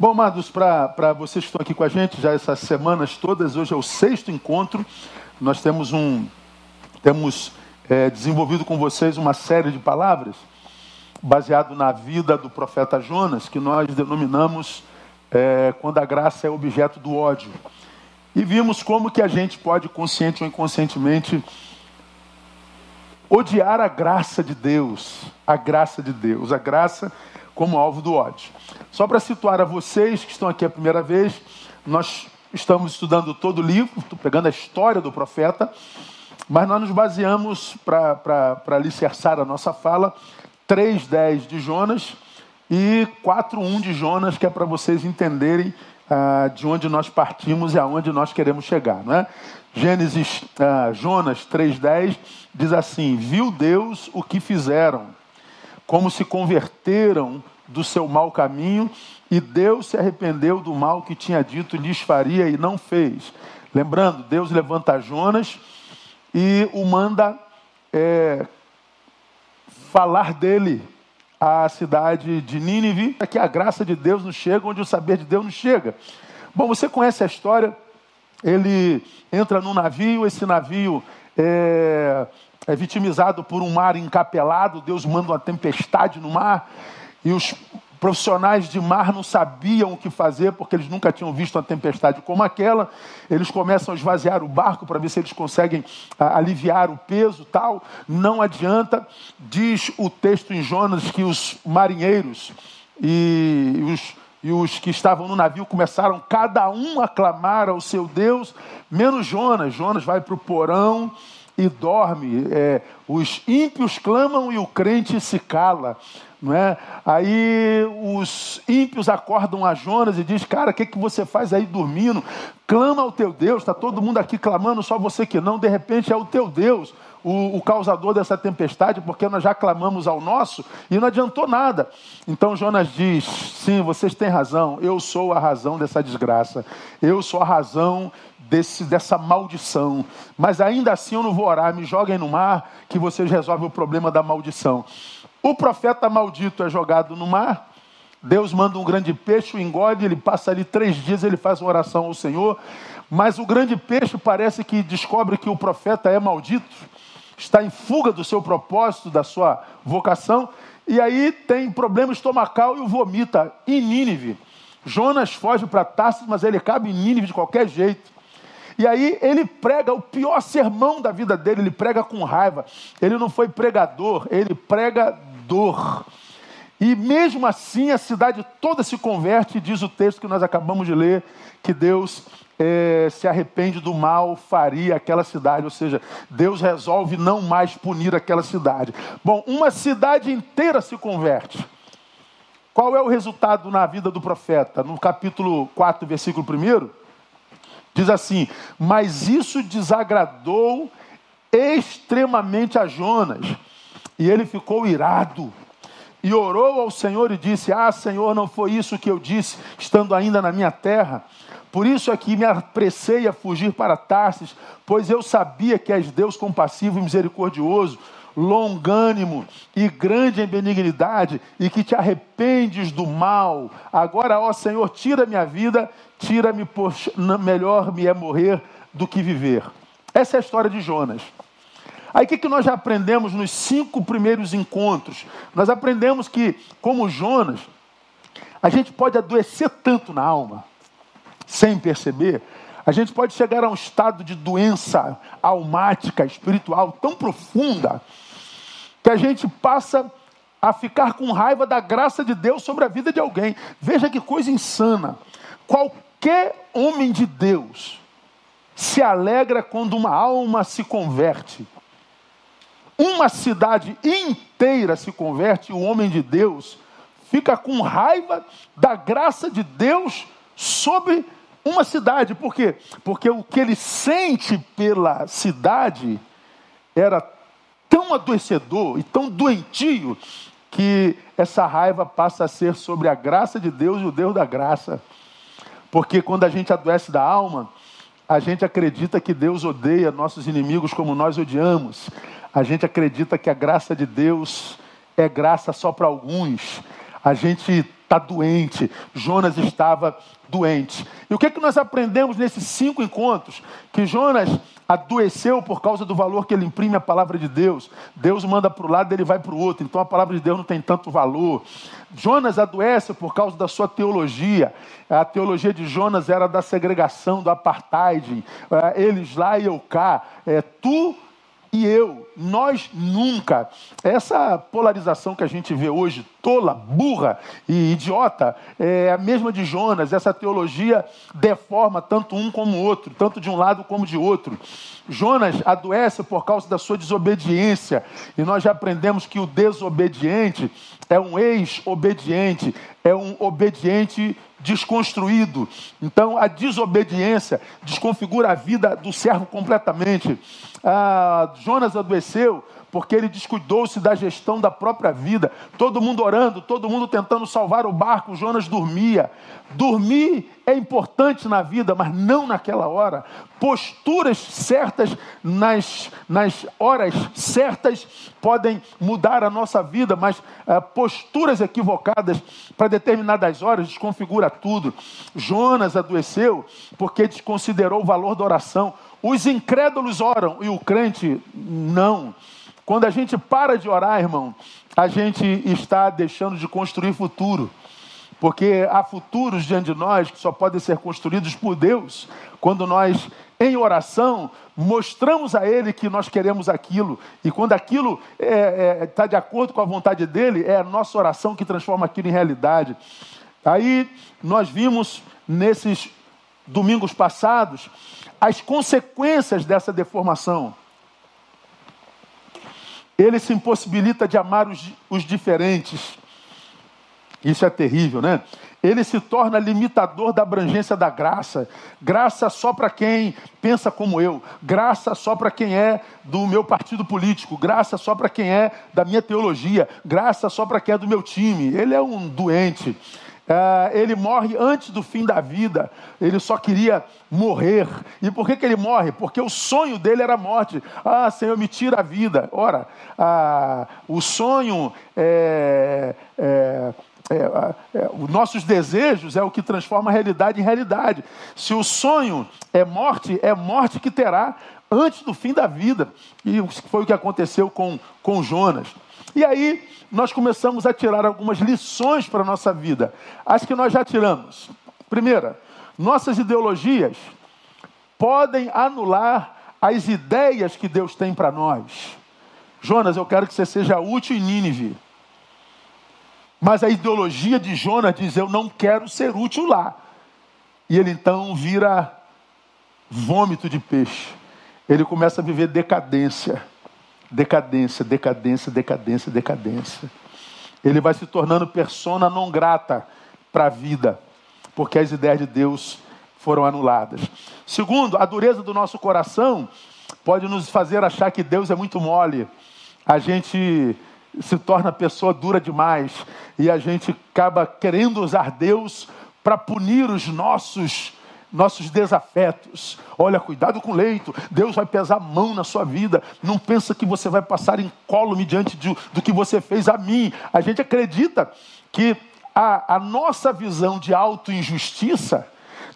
Bom, amados, para vocês que estão aqui com a gente já essas semanas todas, hoje é o sexto encontro. Nós temos um temos é, desenvolvido com vocês uma série de palavras baseado na vida do profeta Jonas, que nós denominamos é, quando a graça é objeto do ódio. E vimos como que a gente pode, consciente ou inconscientemente, odiar a graça de Deus, a graça de Deus, a graça como alvo do ódio. Só para situar a vocês que estão aqui a primeira vez, nós estamos estudando todo o livro, estou pegando a história do profeta, mas nós nos baseamos, para alicerçar a nossa fala, 3.10 de Jonas e 4.1 de Jonas, que é para vocês entenderem ah, de onde nós partimos e aonde nós queremos chegar. Não é? Gênesis, ah, Jonas 3.10 diz assim, viu Deus o que fizeram, como se converteram do seu mau caminho, e Deus se arrependeu do mal que tinha dito lhes faria e não fez. Lembrando, Deus levanta Jonas e o manda é, falar dele à cidade de Nínive, que a graça de Deus nos chega onde o saber de Deus nos chega. Bom, você conhece a história? Ele entra num navio, esse navio é, é vitimizado por um mar encapelado, Deus manda uma tempestade no mar, e os profissionais de mar não sabiam o que fazer, porque eles nunca tinham visto uma tempestade como aquela. Eles começam a esvaziar o barco para ver se eles conseguem a, aliviar o peso tal. Não adianta. Diz o texto em Jonas que os marinheiros e os, e os que estavam no navio começaram cada um a clamar ao seu Deus, menos Jonas. Jonas vai para o porão e dorme. É, os ímpios clamam e o crente se cala. Não é? Aí os ímpios acordam a Jonas e diz: Cara, o que, que você faz aí dormindo? Clama ao teu Deus, está todo mundo aqui clamando, só você que não. De repente é o teu Deus, o, o causador dessa tempestade, porque nós já clamamos ao nosso e não adiantou nada. Então Jonas diz: Sim, vocês têm razão, eu sou a razão dessa desgraça, eu sou a razão desse, dessa maldição. Mas ainda assim eu não vou orar, me joguem no mar que vocês resolvem o problema da maldição. O profeta maldito é jogado no mar. Deus manda um grande peixe, o engole, ele passa ali três dias, ele faz uma oração ao Senhor. Mas o grande peixe parece que descobre que o profeta é maldito, está em fuga do seu propósito, da sua vocação, e aí tem problema estomacal e o vomita em Nínive. Jonas foge para Tarsis, mas ele cabe em Nínive de qualquer jeito. E aí ele prega o pior sermão da vida dele, ele prega com raiva. Ele não foi pregador, ele prega dor. E mesmo assim a cidade toda se converte, diz o texto que nós acabamos de ler, que Deus é, se arrepende do mal, faria aquela cidade, ou seja, Deus resolve não mais punir aquela cidade. Bom, uma cidade inteira se converte. Qual é o resultado na vida do profeta? No capítulo 4, versículo 1, diz assim: Mas isso desagradou extremamente a Jonas e ele ficou irado. E orou ao Senhor e disse: Ah, Senhor, não foi isso que eu disse, estando ainda na minha terra. Por isso é que me apressei a fugir para Tarsis, pois eu sabia que és Deus compassivo e misericordioso, longânimo e grande em benignidade, e que te arrependes do mal. Agora, ó Senhor, tira minha vida, tira-me, melhor me é morrer do que viver. Essa é a história de Jonas. Aí o que, que nós já aprendemos nos cinco primeiros encontros? Nós aprendemos que, como Jonas, a gente pode adoecer tanto na alma, sem perceber, a gente pode chegar a um estado de doença almática, espiritual tão profunda, que a gente passa a ficar com raiva da graça de Deus sobre a vida de alguém. Veja que coisa insana. Qualquer homem de Deus se alegra quando uma alma se converte uma cidade inteira se converte, o homem de Deus fica com raiva da graça de Deus sobre uma cidade. Por quê? Porque o que ele sente pela cidade era tão adoecedor e tão doentio que essa raiva passa a ser sobre a graça de Deus e o Deus da graça. Porque quando a gente adoece da alma, a gente acredita que Deus odeia nossos inimigos como nós odiamos. A gente acredita que a graça de Deus é graça só para alguns. A gente está doente. Jonas estava doente. E o que, é que nós aprendemos nesses cinco encontros? Que Jonas adoeceu por causa do valor que ele imprime à palavra de Deus. Deus manda para o lado, ele vai para o outro. Então a palavra de Deus não tem tanto valor. Jonas adoece por causa da sua teologia. A teologia de Jonas era da segregação, do apartheid. É, eles lá e eu cá. É, tu e eu, nós nunca. Essa polarização que a gente vê hoje, tola, burra e idiota, é a mesma de Jonas. Essa teologia deforma tanto um como o outro, tanto de um lado como de outro. Jonas adoece por causa da sua desobediência, e nós já aprendemos que o desobediente é um ex-obediente, é um obediente desconstruído. Então, a desobediência desconfigura a vida do servo completamente. Ah, Jonas adoeceu porque ele descuidou-se da gestão da própria vida. Todo mundo orando, todo mundo tentando salvar o barco, Jonas dormia. Dormir é importante na vida, mas não naquela hora. Posturas certas nas, nas horas certas podem mudar a nossa vida, mas uh, posturas equivocadas para determinadas horas desconfigura tudo. Jonas adoeceu porque desconsiderou o valor da oração. Os incrédulos oram e o crente não. Quando a gente para de orar, irmão, a gente está deixando de construir futuro. Porque há futuros diante de nós que só podem ser construídos por Deus quando nós, em oração, mostramos a Ele que nós queremos aquilo. E quando aquilo está é, é, tá de acordo com a vontade dEle, é a nossa oração que transforma aquilo em realidade. Aí nós vimos nesses domingos passados as consequências dessa deformação ele se impossibilita de amar os, os diferentes. Isso é terrível, né? Ele se torna limitador da abrangência da graça. Graça só para quem pensa como eu. Graça só para quem é do meu partido político. Graça só para quem é da minha teologia. Graça só para quem é do meu time. Ele é um doente. Uh, ele morre antes do fim da vida, ele só queria morrer. E por que, que ele morre? Porque o sonho dele era a morte. Ah, Senhor, me tira a vida. Ora, uh, o sonho é, é, é, é, os nossos desejos é o que transforma a realidade em realidade. Se o sonho é morte, é morte que terá antes do fim da vida. E foi o que aconteceu com, com Jonas. E aí, nós começamos a tirar algumas lições para a nossa vida. As que nós já tiramos. Primeira, nossas ideologias podem anular as ideias que Deus tem para nós. Jonas, eu quero que você seja útil em Nínive. Mas a ideologia de Jonas diz: Eu não quero ser útil lá. E ele então vira vômito de peixe. Ele começa a viver decadência. Decadência, decadência, decadência, decadência. Ele vai se tornando persona não grata para a vida, porque as ideias de Deus foram anuladas. Segundo, a dureza do nosso coração pode nos fazer achar que Deus é muito mole. A gente se torna pessoa dura demais e a gente acaba querendo usar Deus para punir os nossos nossos desafetos. Olha, cuidado com o leito. Deus vai pesar a mão na sua vida. Não pensa que você vai passar incólume diante de, do que você fez a mim. A gente acredita que a, a nossa visão de auto-injustiça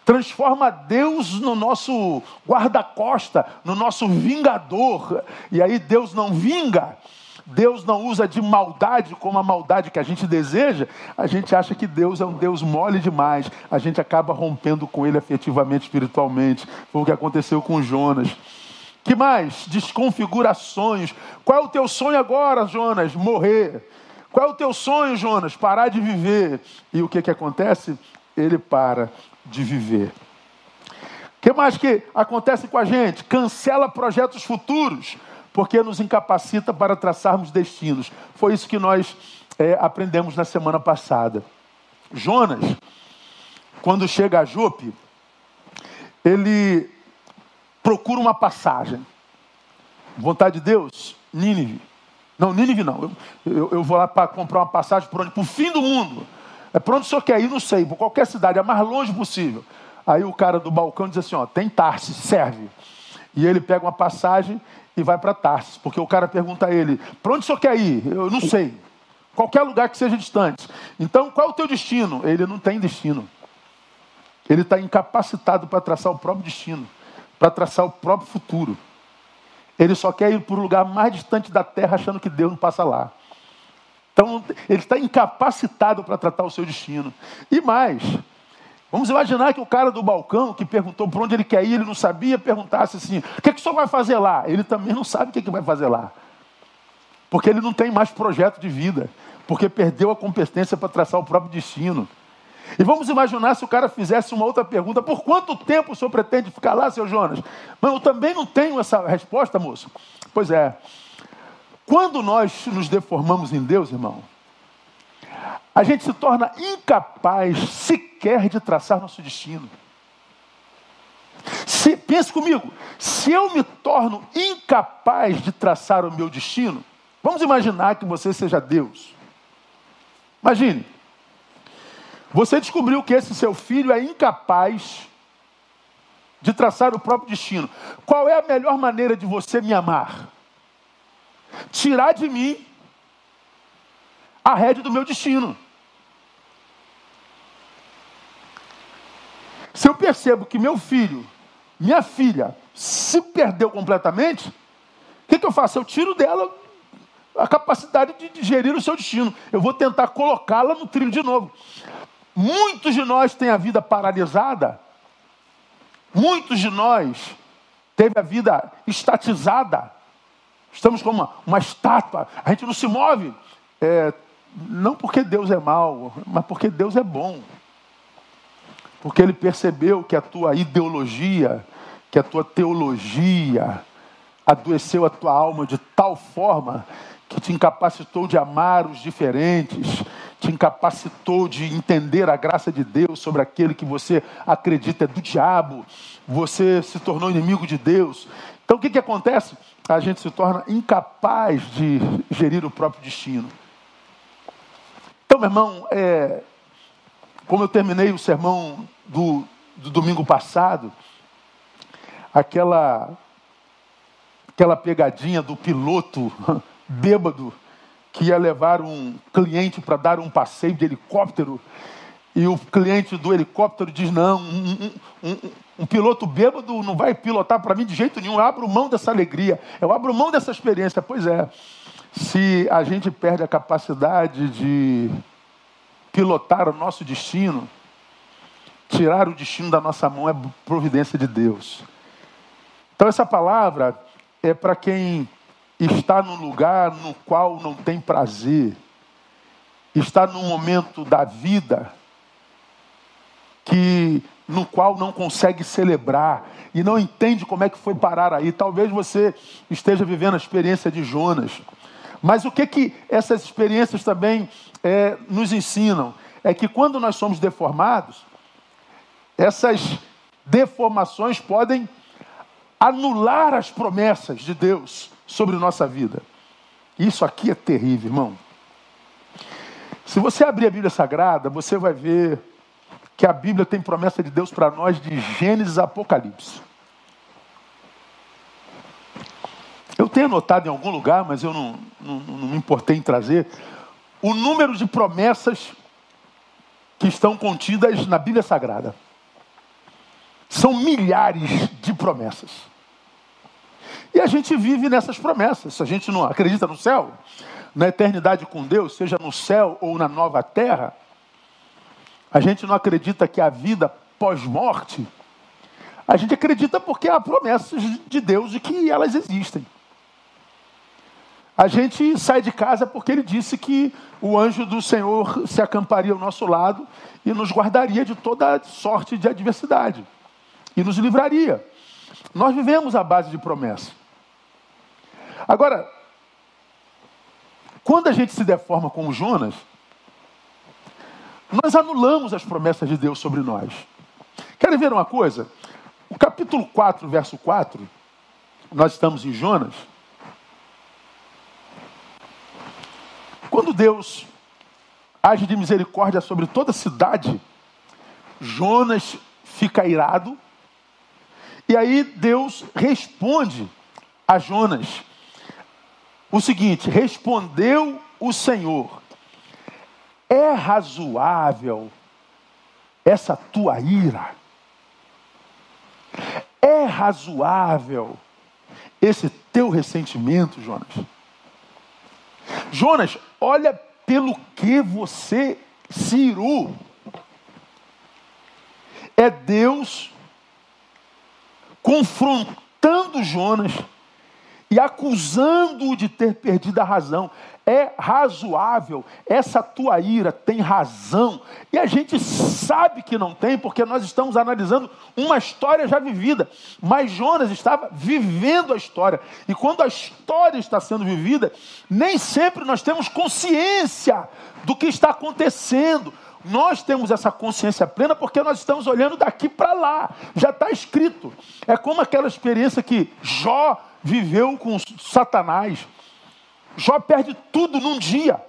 transforma Deus no nosso guarda-costa, no nosso vingador. E aí Deus não vinga, Deus não usa de maldade como a maldade que a gente deseja, a gente acha que Deus é um Deus mole demais. A gente acaba rompendo com ele afetivamente, espiritualmente. Foi o que aconteceu com Jonas. Que mais? Desconfigurações. Qual é o teu sonho agora, Jonas? Morrer. Qual é o teu sonho, Jonas? Parar de viver. E o que, que acontece? Ele para de viver. O que mais que acontece com a gente? Cancela projetos futuros porque nos incapacita para traçarmos destinos. Foi isso que nós é, aprendemos na semana passada. Jonas, quando chega a Jope, ele procura uma passagem. Vontade de Deus, Nínive. Não, Nínive não. Eu, eu, eu vou lá para comprar uma passagem para onde? Para o fim do mundo. É para onde o senhor quer ir? Não sei. Para qualquer cidade, é mais longe possível. Aí o cara do balcão diz assim: ó, tem Tarsis, serve. E ele pega uma passagem e vai para Tarsis, porque o cara pergunta a ele: para onde o senhor quer ir? Eu não sei. Qualquer lugar que seja distante. Então, qual é o teu destino? Ele não tem destino. Ele está incapacitado para traçar o próprio destino, para traçar o próprio futuro. Ele só quer ir para o lugar mais distante da terra, achando que Deus não passa lá. Então, ele está incapacitado para tratar o seu destino. E mais, vamos imaginar que o cara do balcão que perguntou por onde ele quer ir, ele não sabia, perguntasse assim: o que, é que o senhor vai fazer lá? Ele também não sabe o que, é que vai fazer lá. Porque ele não tem mais projeto de vida, porque perdeu a competência para traçar o próprio destino. E vamos imaginar se o cara fizesse uma outra pergunta: por quanto tempo o senhor pretende ficar lá, seu Jonas? Mas eu também não tenho essa resposta, moço. Pois é. Quando nós nos deformamos em Deus, irmão, a gente se torna incapaz sequer de traçar nosso destino. Se, pense comigo, se eu me torno incapaz de traçar o meu destino, vamos imaginar que você seja Deus. Imagine, você descobriu que esse seu filho é incapaz de traçar o próprio destino. Qual é a melhor maneira de você me amar? Tirar de mim a rédea do meu destino. Se eu percebo que meu filho, minha filha, se perdeu completamente, o que, que eu faço? Eu tiro dela a capacidade de gerir o seu destino. Eu vou tentar colocá-la no trilho de novo. Muitos de nós têm a vida paralisada. Muitos de nós teve a vida estatizada. Estamos como uma, uma estátua. A gente não se move. É, não porque Deus é mau, mas porque Deus é bom. Porque Ele percebeu que a tua ideologia, que a tua teologia adoeceu a tua alma de tal forma que te incapacitou de amar os diferentes, te incapacitou de entender a graça de Deus sobre aquele que você acredita é do diabo, você se tornou inimigo de Deus. Então o que, que acontece? A gente se torna incapaz de gerir o próprio destino. Então, meu irmão, é, como eu terminei o sermão do, do domingo passado, aquela, aquela pegadinha do piloto bêbado que ia levar um cliente para dar um passeio de helicóptero. E o cliente do helicóptero diz: Não, um, um, um, um piloto bêbado não vai pilotar para mim de jeito nenhum. Eu abro mão dessa alegria, eu abro mão dessa experiência. Pois é, se a gente perde a capacidade de pilotar o nosso destino, tirar o destino da nossa mão é providência de Deus. Então, essa palavra é para quem está num lugar no qual não tem prazer, está num momento da vida que no qual não consegue celebrar e não entende como é que foi parar aí. Talvez você esteja vivendo a experiência de Jonas. Mas o que que essas experiências também é, nos ensinam? É que quando nós somos deformados, essas deformações podem anular as promessas de Deus sobre nossa vida. Isso aqui é terrível, irmão. Se você abrir a Bíblia Sagrada, você vai ver que a Bíblia tem promessa de Deus para nós de Gênesis a Apocalipse. Eu tenho anotado em algum lugar, mas eu não, não, não me importei em trazer, o número de promessas que estão contidas na Bíblia Sagrada. São milhares de promessas. E a gente vive nessas promessas. Se a gente não acredita no céu, na eternidade com Deus, seja no céu ou na nova terra, a gente não acredita que a vida pós-morte, a gente acredita porque há promessas de Deus e que elas existem. A gente sai de casa porque ele disse que o anjo do Senhor se acamparia ao nosso lado e nos guardaria de toda sorte de adversidade e nos livraria. Nós vivemos à base de promessa. Agora, quando a gente se deforma com Jonas, nós anulamos as promessas de Deus sobre nós. Querem ver uma coisa? O capítulo 4, verso 4, nós estamos em Jonas. Quando Deus age de misericórdia sobre toda a cidade, Jonas fica irado. E aí Deus responde a Jonas o seguinte: respondeu o Senhor: é razoável essa tua ira? É razoável esse teu ressentimento, Jonas? Jonas, olha pelo que você se irou. É Deus confrontando Jonas e acusando-o de ter perdido a razão. É razoável, essa tua ira tem razão. E a gente sabe que não tem, porque nós estamos analisando uma história já vivida. Mas Jonas estava vivendo a história. E quando a história está sendo vivida, nem sempre nós temos consciência do que está acontecendo. Nós temos essa consciência plena porque nós estamos olhando daqui para lá. Já está escrito. É como aquela experiência que Jó viveu com Satanás. Jó perde tudo num dia.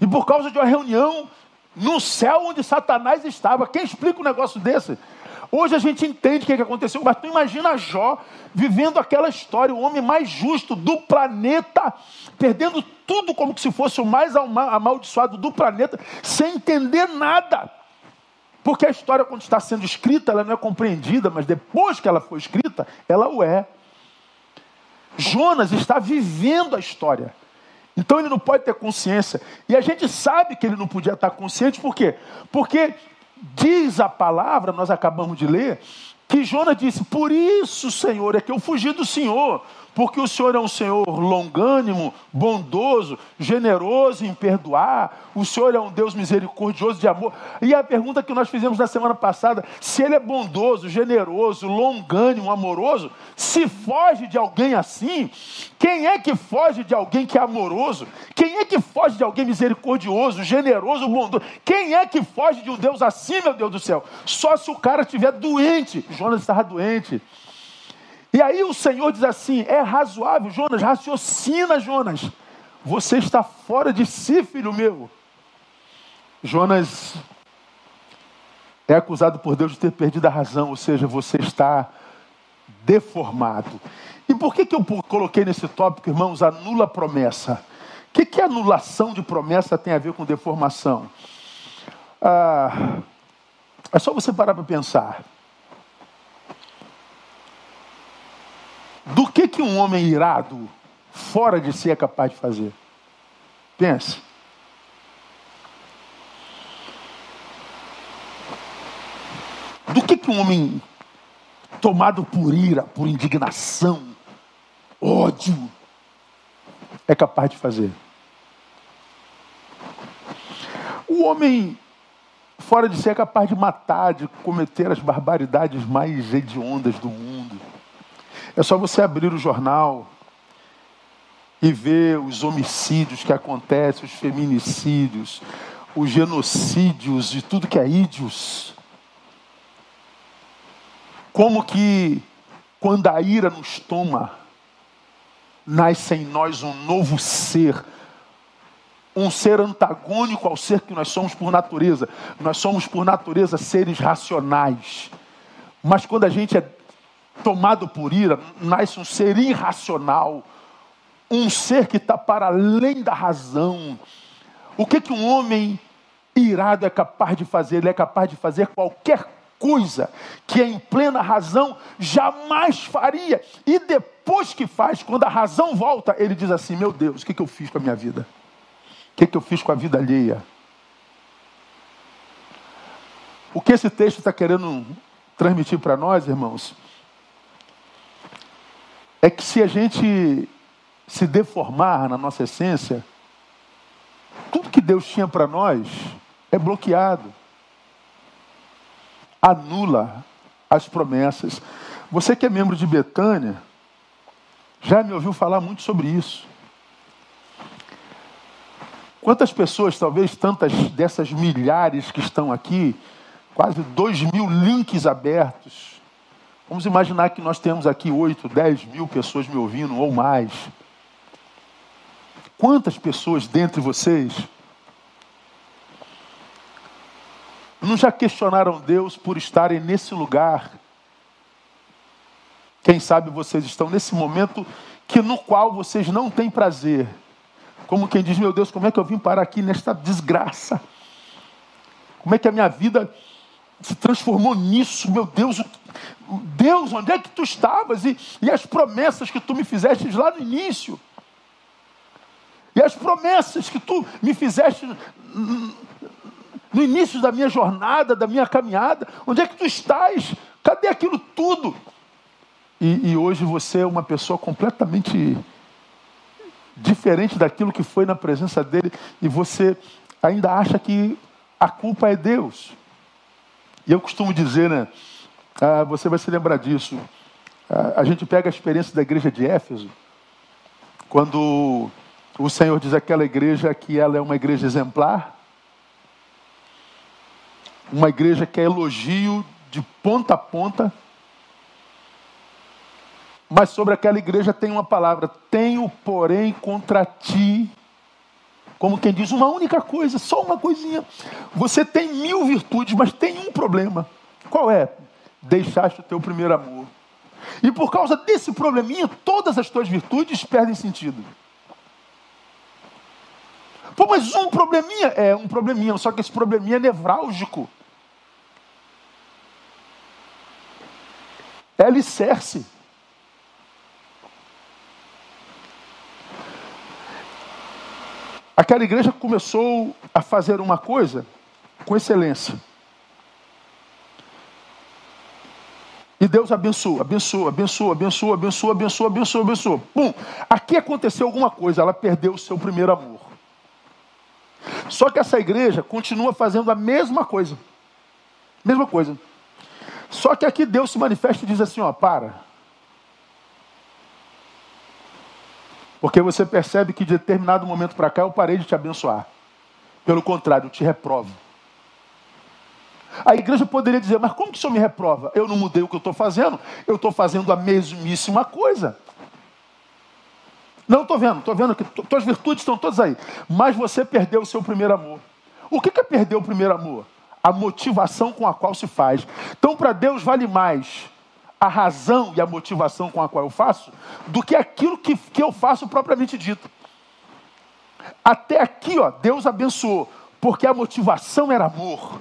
E por causa de uma reunião no céu onde Satanás estava. Quem explica um negócio desse? Hoje a gente entende o que aconteceu, mas tu imagina Jó vivendo aquela história, o homem mais justo do planeta, perdendo tudo como se fosse o mais amaldiçoado do planeta, sem entender nada. Porque a história, quando está sendo escrita, ela não é compreendida, mas depois que ela foi escrita, ela o é. Jonas está vivendo a história. Então ele não pode ter consciência. E a gente sabe que ele não podia estar consciente, por quê? Porque diz a palavra, nós acabamos de ler, que Jonas disse: Por isso, Senhor, é que eu fugi do Senhor porque o Senhor é um Senhor longânimo, bondoso, generoso em perdoar, o Senhor é um Deus misericordioso de amor. E a pergunta que nós fizemos na semana passada, se Ele é bondoso, generoso, longânimo, amoroso, se foge de alguém assim, quem é que foge de alguém que é amoroso? Quem é que foge de alguém misericordioso, generoso, bondoso? Quem é que foge de um Deus assim, meu Deus do céu? Só se o cara estiver doente. Jonas estava doente. E aí o Senhor diz assim: é razoável, Jonas, raciocina, Jonas. Você está fora de si, filho meu. Jonas é acusado por Deus de ter perdido a razão, ou seja, você está deformado. E por que, que eu coloquei nesse tópico, irmãos, anula promessa? O que, que anulação de promessa tem a ver com deformação? Ah, é só você parar para pensar. Do que, que um homem irado, fora de si, é capaz de fazer? Pense. Do que, que um homem tomado por ira, por indignação, ódio, é capaz de fazer? O homem fora de si é capaz de matar, de cometer as barbaridades mais hediondas do mundo. É só você abrir o jornal e ver os homicídios que acontecem, os feminicídios, os genocídios e tudo que é ídios. Como que quando a ira nos toma, nasce em nós um novo ser, um ser antagônico ao ser que nós somos por natureza. Nós somos por natureza seres racionais. Mas quando a gente é tomado por ira, nasce um ser irracional, um ser que está para além da razão. O que, que um homem irado é capaz de fazer? Ele é capaz de fazer qualquer coisa que em plena razão jamais faria. E depois que faz, quando a razão volta, ele diz assim: Meu Deus, o que, que eu fiz com a minha vida? O que, que eu fiz com a vida alheia? O que esse texto está querendo transmitir para nós, irmãos, é que se a gente se deformar na nossa essência, tudo que Deus tinha para nós é bloqueado. Anula as promessas. Você que é membro de Betânia, já me ouviu falar muito sobre isso. Quantas pessoas, talvez tantas dessas milhares que estão aqui, quase dois mil links abertos, Vamos imaginar que nós temos aqui 8, 10 mil pessoas me ouvindo ou mais. Quantas pessoas dentre vocês não já questionaram Deus por estarem nesse lugar? Quem sabe vocês estão nesse momento que no qual vocês não têm prazer, Como quem diz, meu Deus, como é que eu vim parar aqui nesta desgraça? Como é que a minha vida se transformou nisso? Meu Deus, Deus, onde é que tu estavas? E, e as promessas que tu me fizeste lá no início? E as promessas que tu me fizeste no início da minha jornada, da minha caminhada, onde é que tu estás? Cadê aquilo tudo? E, e hoje você é uma pessoa completamente diferente daquilo que foi na presença dele, e você ainda acha que a culpa é Deus. E eu costumo dizer, né? Ah, você vai se lembrar disso. Ah, a gente pega a experiência da igreja de Éfeso, quando o Senhor diz àquela igreja que ela é uma igreja exemplar, uma igreja que é elogio de ponta a ponta, mas sobre aquela igreja tem uma palavra: tenho, porém, contra ti. Como quem diz, uma única coisa, só uma coisinha. Você tem mil virtudes, mas tem um problema. Qual é? Deixaste o teu primeiro amor. E por causa desse probleminha, todas as tuas virtudes perdem sentido. Pô, mas um probleminha? É, um probleminha, só que esse probleminha é nevrálgico. É alicerce. Aquela igreja começou a fazer uma coisa com excelência. E Deus abençoa, abençoa, abençoa, abençoa, abençoa, abençoa, abençoa, abençoa. Pum! Aqui aconteceu alguma coisa, ela perdeu o seu primeiro amor. Só que essa igreja continua fazendo a mesma coisa. Mesma coisa. Só que aqui Deus se manifesta e diz assim: ó, para. Porque você percebe que de determinado momento para cá eu parei de te abençoar. Pelo contrário, eu te reprovo. A igreja poderia dizer, mas como que o senhor me reprova? Eu não mudei o que eu estou fazendo, eu estou fazendo a mesmíssima coisa. Não estou vendo, estou vendo que tuas virtudes estão todas aí. Mas você perdeu o seu primeiro amor. O que é perder o primeiro amor? A motivação com a qual se faz. Então, para Deus, vale mais a razão e a motivação com a qual eu faço do que aquilo que, que eu faço propriamente dito. Até aqui, ó, Deus abençoou, porque a motivação era amor.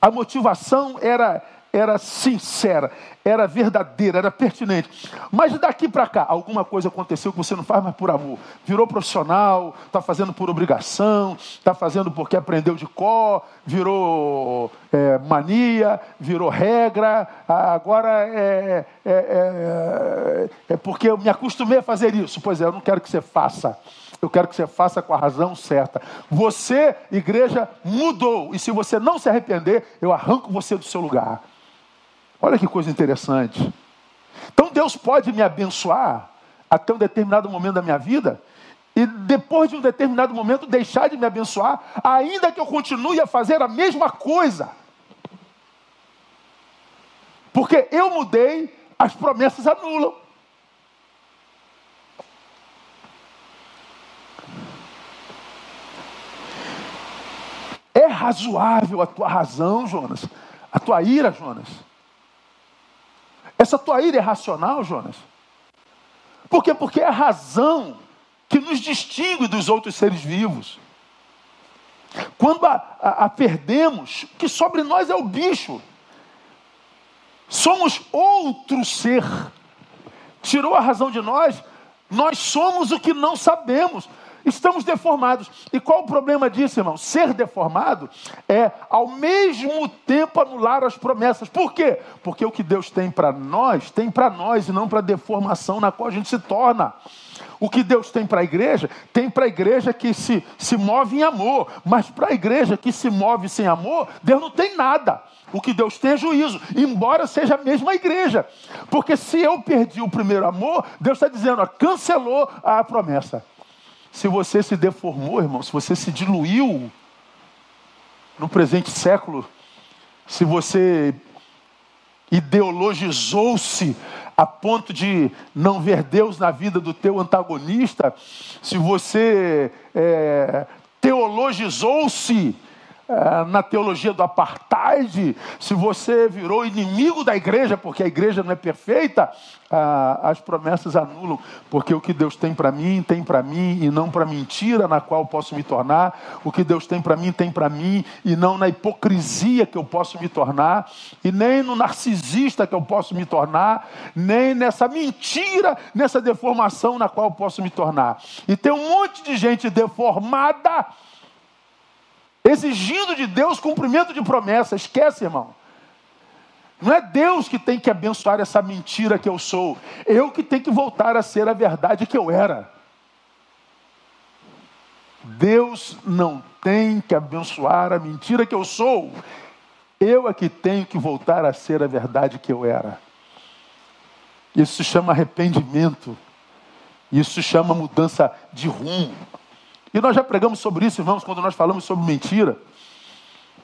A motivação era era sincera, era verdadeira, era pertinente. Mas daqui para cá, alguma coisa aconteceu que você não faz mais por amor. Virou profissional, está fazendo por obrigação, está fazendo porque aprendeu de có, virou é, mania, virou regra, agora é, é, é, é porque eu me acostumei a fazer isso. Pois é, eu não quero que você faça. Eu quero que você faça com a razão certa. Você, igreja, mudou. E se você não se arrepender, eu arranco você do seu lugar. Olha que coisa interessante. Então Deus pode me abençoar até um determinado momento da minha vida e depois de um determinado momento deixar de me abençoar, ainda que eu continue a fazer a mesma coisa. Porque eu mudei, as promessas anulam. É razoável a tua razão, Jonas, a tua ira, Jonas. Essa tua ira é racional, Jonas? Por quê? Porque é a razão que nos distingue dos outros seres vivos. Quando a, a, a perdemos, o que sobre nós é o bicho. Somos outro ser. Tirou a razão de nós, nós somos o que não sabemos. Estamos deformados. E qual o problema disso, irmão? Ser deformado é, ao mesmo tempo, anular as promessas. Por quê? Porque o que Deus tem para nós, tem para nós e não para a deformação na qual a gente se torna. O que Deus tem para a igreja, tem para a igreja que se, se move em amor. Mas para a igreja que se move sem amor, Deus não tem nada. O que Deus tem é juízo, embora seja a mesma igreja. Porque se eu perdi o primeiro amor, Deus está dizendo, ó, cancelou a promessa. Se você se deformou, irmão, se você se diluiu no presente século, se você ideologizou-se a ponto de não ver Deus na vida do teu antagonista, se você é, teologizou-se na teologia do apartheid, se você virou inimigo da igreja, porque a igreja não é perfeita, as promessas anulam, porque o que Deus tem para mim, tem para mim e não para mentira na qual posso me tornar. O que Deus tem para mim, tem para mim e não na hipocrisia que eu posso me tornar, e nem no narcisista que eu posso me tornar, nem nessa mentira, nessa deformação na qual posso me tornar. E tem um monte de gente deformada exigindo de Deus cumprimento de promessa. Esquece, irmão. Não é Deus que tem que abençoar essa mentira que eu sou. Eu que tenho que voltar a ser a verdade que eu era. Deus não tem que abençoar a mentira que eu sou. Eu é que tenho que voltar a ser a verdade que eu era. Isso se chama arrependimento. Isso se chama mudança de rumo. E nós já pregamos sobre isso, irmãos, quando nós falamos sobre mentira.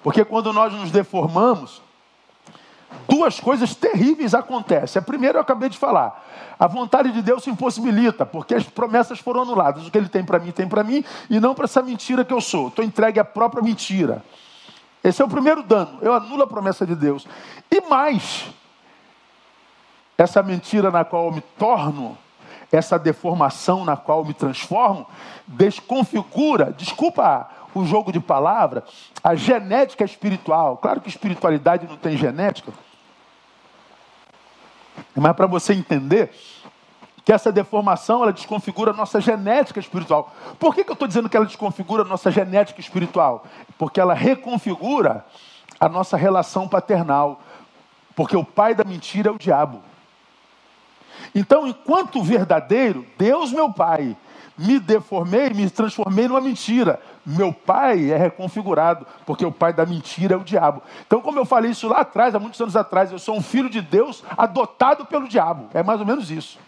Porque quando nós nos deformamos, duas coisas terríveis acontecem. A primeira eu acabei de falar. A vontade de Deus se impossibilita, porque as promessas foram anuladas. O que ele tem para mim, tem para mim, e não para essa mentira que eu sou. Estou entregue à própria mentira. Esse é o primeiro dano. Eu anulo a promessa de Deus. E mais, essa mentira na qual eu me torno, essa deformação na qual me transformo, desconfigura, desculpa o jogo de palavra, a genética espiritual. Claro que espiritualidade não tem genética, mas para você entender que essa deformação ela desconfigura a nossa genética espiritual. Por que, que eu estou dizendo que ela desconfigura a nossa genética espiritual? Porque ela reconfigura a nossa relação paternal. Porque o pai da mentira é o diabo. Então, enquanto verdadeiro, Deus, meu pai, me deformei, me transformei numa mentira. Meu pai é reconfigurado, porque o pai da mentira é o diabo. Então, como eu falei isso lá atrás, há muitos anos atrás, eu sou um filho de Deus adotado pelo diabo. É mais ou menos isso.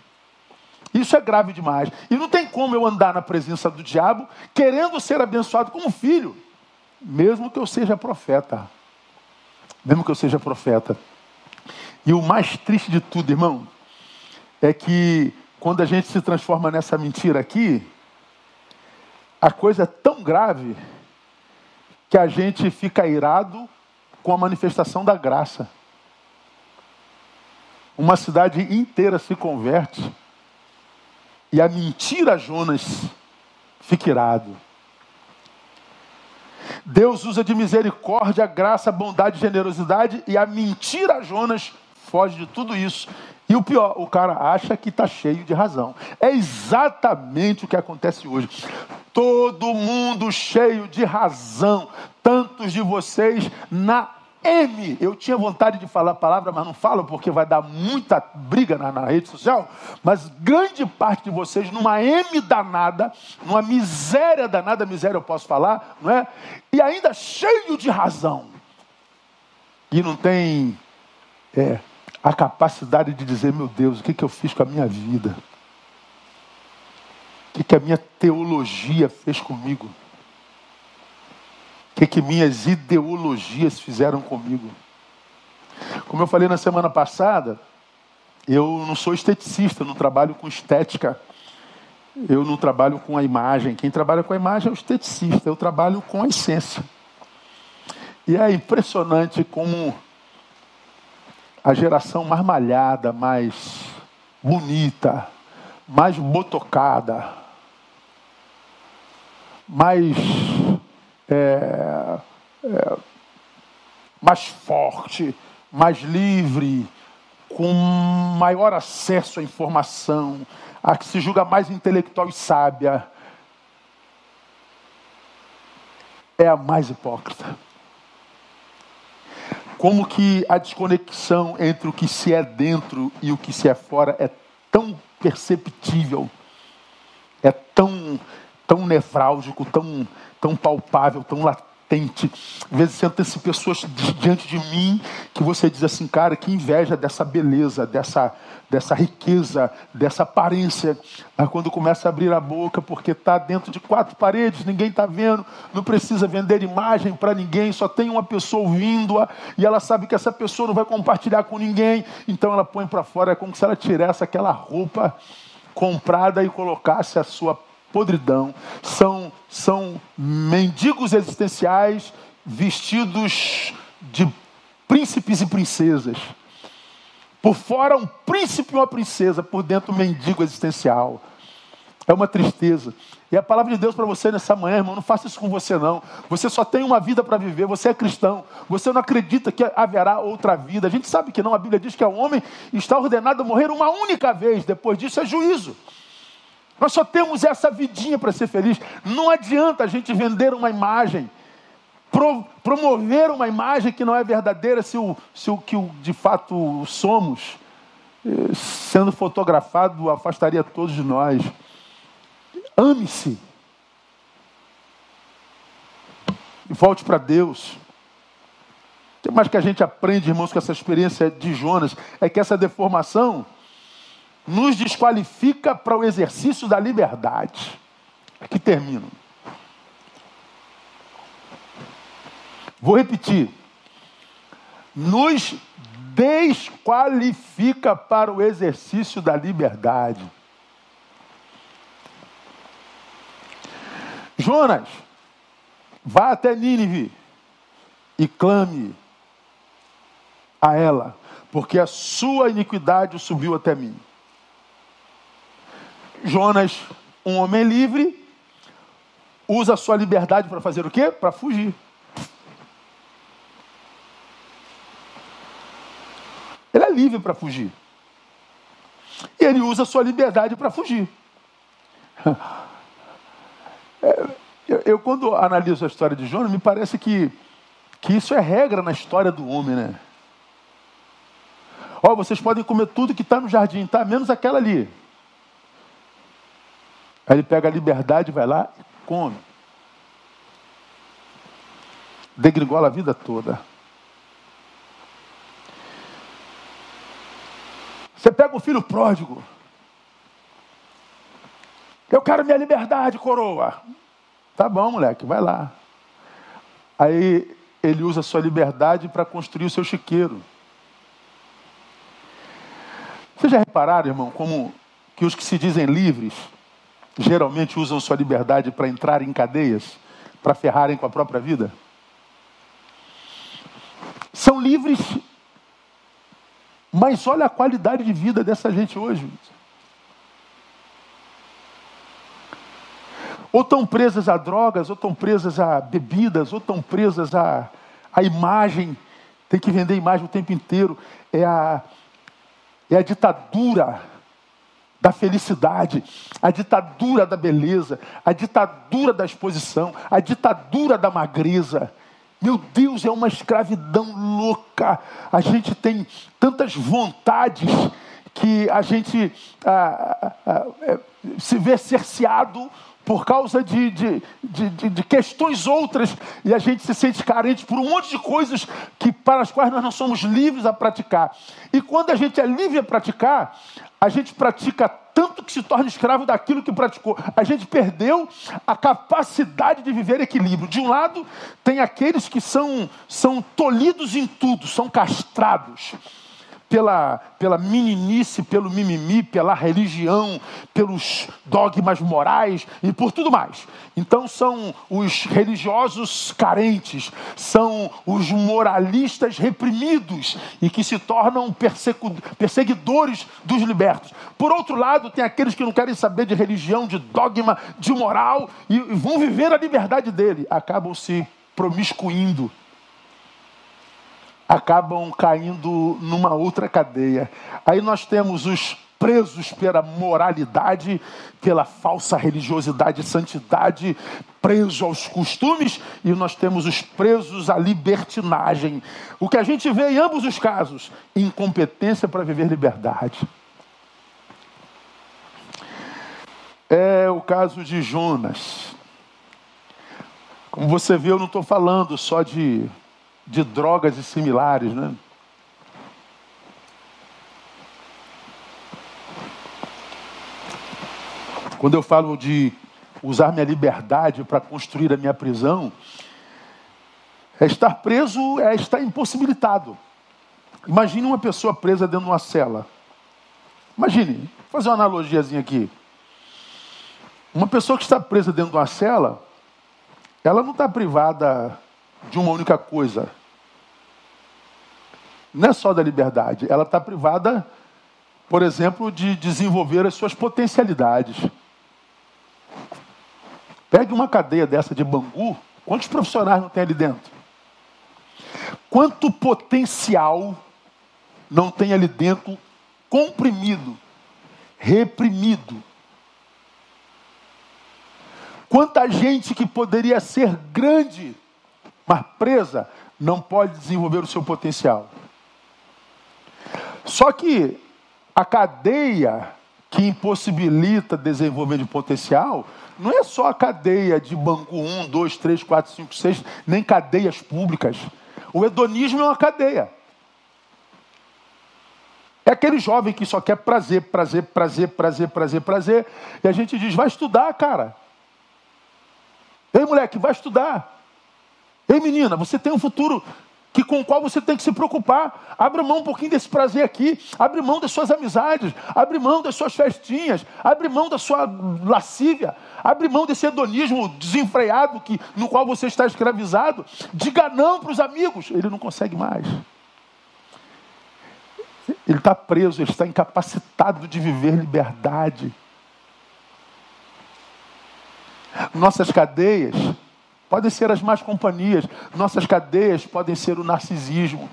Isso é grave demais. E não tem como eu andar na presença do diabo querendo ser abençoado como filho, mesmo que eu seja profeta. Mesmo que eu seja profeta. E o mais triste de tudo, irmão, é que quando a gente se transforma nessa mentira aqui, a coisa é tão grave que a gente fica irado com a manifestação da graça. Uma cidade inteira se converte e a mentira Jonas fica irado. Deus usa de misericórdia, graça, bondade, generosidade e a mentira Jonas foge de tudo isso e o pior, o cara acha que está cheio de razão. É exatamente o que acontece hoje. Todo mundo cheio de razão. Tantos de vocês na M. Eu tinha vontade de falar a palavra, mas não falo porque vai dar muita briga na, na, rede social. Mas grande parte de vocês numa M danada, numa miséria danada, miséria eu posso falar, não é? E ainda cheio de razão. E não tem. É, a capacidade de dizer: meu Deus, o que, que eu fiz com a minha vida? O que, que a minha teologia fez comigo? O que, que minhas ideologias fizeram comigo? Como eu falei na semana passada, eu não sou esteticista, não trabalho com estética. Eu não trabalho com a imagem. Quem trabalha com a imagem é o esteticista. Eu trabalho com a essência. E é impressionante como a geração mais malhada, mais bonita, mais botocada, mais, é, é, mais forte, mais livre, com maior acesso à informação, a que se julga mais intelectual e sábia, é a mais hipócrita como que a desconexão entre o que se é dentro e o que se é fora é tão perceptível, é tão, tão nevrálgico, tão, tão palpável, tão latente latente. Às vezes senta-se pessoas diante de mim que você diz assim, cara, que inveja dessa beleza, dessa, dessa riqueza, dessa aparência. Mas quando começa a abrir a boca, porque está dentro de quatro paredes, ninguém está vendo, não precisa vender imagem para ninguém, só tem uma pessoa ouvindo-a e ela sabe que essa pessoa não vai compartilhar com ninguém, então ela põe para fora, é como se ela tirasse aquela roupa comprada e colocasse a sua podridão, são, são mendigos existenciais vestidos de príncipes e princesas. Por fora, um príncipe e uma princesa, por dentro, um mendigo existencial. É uma tristeza. E a palavra de Deus para você nessa manhã, irmão, não faça isso com você não. Você só tem uma vida para viver, você é cristão. Você não acredita que haverá outra vida. A gente sabe que não, a Bíblia diz que o homem está ordenado a morrer uma única vez, depois disso é juízo. Nós só temos essa vidinha para ser feliz. Não adianta a gente vender uma imagem, pro, promover uma imagem que não é verdadeira se o, se o que de fato somos, eh, sendo fotografado, afastaria todos de nós. Ame-se. E volte para Deus. O que mais que a gente aprende, irmãos, com essa experiência de Jonas é que essa deformação nos desqualifica para o exercício da liberdade. Aqui termino. Vou repetir. Nos desqualifica para o exercício da liberdade. Jonas, vá até Nínive e clame a ela, porque a sua iniquidade subiu até mim. Jonas, um homem livre, usa a sua liberdade para fazer o quê? Para fugir. Ele é livre para fugir. E ele usa a sua liberdade para fugir. É, eu, eu, quando analiso a história de Jonas, me parece que, que isso é regra na história do homem, né? Ó, oh, vocês podem comer tudo que está no jardim, tá? Menos aquela ali. Aí ele pega a liberdade, vai lá e come. Degringola a vida toda. Você pega o filho pródigo. Eu quero minha liberdade, coroa. Tá bom, moleque, vai lá. Aí ele usa a sua liberdade para construir o seu chiqueiro. Vocês já repararam, irmão, como que os que se dizem livres geralmente usam sua liberdade para entrar em cadeias, para ferrarem com a própria vida? São livres, mas olha a qualidade de vida dessa gente hoje. Ou estão presas a drogas, ou estão presas a bebidas, ou estão presas a, a imagem. Tem que vender imagem o tempo inteiro. É a, é a ditadura da felicidade, a ditadura da beleza, a ditadura da exposição, a ditadura da magreza. Meu Deus, é uma escravidão louca. A gente tem tantas vontades que a gente ah, ah, ah, é, se vê cerceado por causa de, de, de, de, questões outras, e a gente se sente carente por um monte de coisas que, para as quais nós não somos livres a praticar. E quando a gente é livre a praticar, a gente pratica tanto que se torna escravo daquilo que praticou. A gente perdeu a capacidade de viver equilíbrio. De um lado, tem aqueles que são, são tolhidos em tudo, são castrados pela, pela meninice, pelo mimimi, pela religião, pelos dogmas morais e por tudo mais. Então são os religiosos carentes, são os moralistas reprimidos e que se tornam perseguidores dos libertos. Por outro lado, tem aqueles que não querem saber de religião, de dogma, de moral e vão viver a liberdade dele, acabam se promiscuindo acabam caindo numa outra cadeia. Aí nós temos os presos pela moralidade, pela falsa religiosidade e santidade, presos aos costumes, e nós temos os presos à libertinagem. O que a gente vê em ambos os casos, incompetência para viver liberdade. É o caso de Jonas. Como você vê, eu não estou falando só de de drogas e similares, né? Quando eu falo de usar minha liberdade para construir a minha prisão, é estar preso é estar impossibilitado. Imagine uma pessoa presa dentro de uma cela. Imagine, vou fazer uma analogiazinha aqui. Uma pessoa que está presa dentro de uma cela, ela não está privada de uma única coisa. Não é só da liberdade, ela está privada, por exemplo, de desenvolver as suas potencialidades. Pegue uma cadeia dessa de Bangu, quantos profissionais não tem ali dentro? Quanto potencial não tem ali dentro comprimido, reprimido? Quanta gente que poderia ser grande, mas presa, não pode desenvolver o seu potencial. Só que a cadeia que impossibilita desenvolver de potencial não é só a cadeia de Bangu 1, 2, 3, 4, 5, 6, nem cadeias públicas. O hedonismo é uma cadeia. É aquele jovem que só quer prazer, prazer, prazer, prazer, prazer, prazer. E a gente diz: vai estudar, cara. Ei, moleque, vai estudar. Ei, menina, você tem um futuro que com o qual você tem que se preocupar. Abre mão um pouquinho desse prazer aqui, abre mão das suas amizades, abre mão das suas festinhas, abre mão da sua lascívia, abre mão desse hedonismo desenfreado que, no qual você está escravizado. Diga não para os amigos. Ele não consegue mais. Ele está preso, ele está incapacitado de viver liberdade. Nossas cadeias podem ser as más companhias, nossas cadeias podem ser o narcisismo.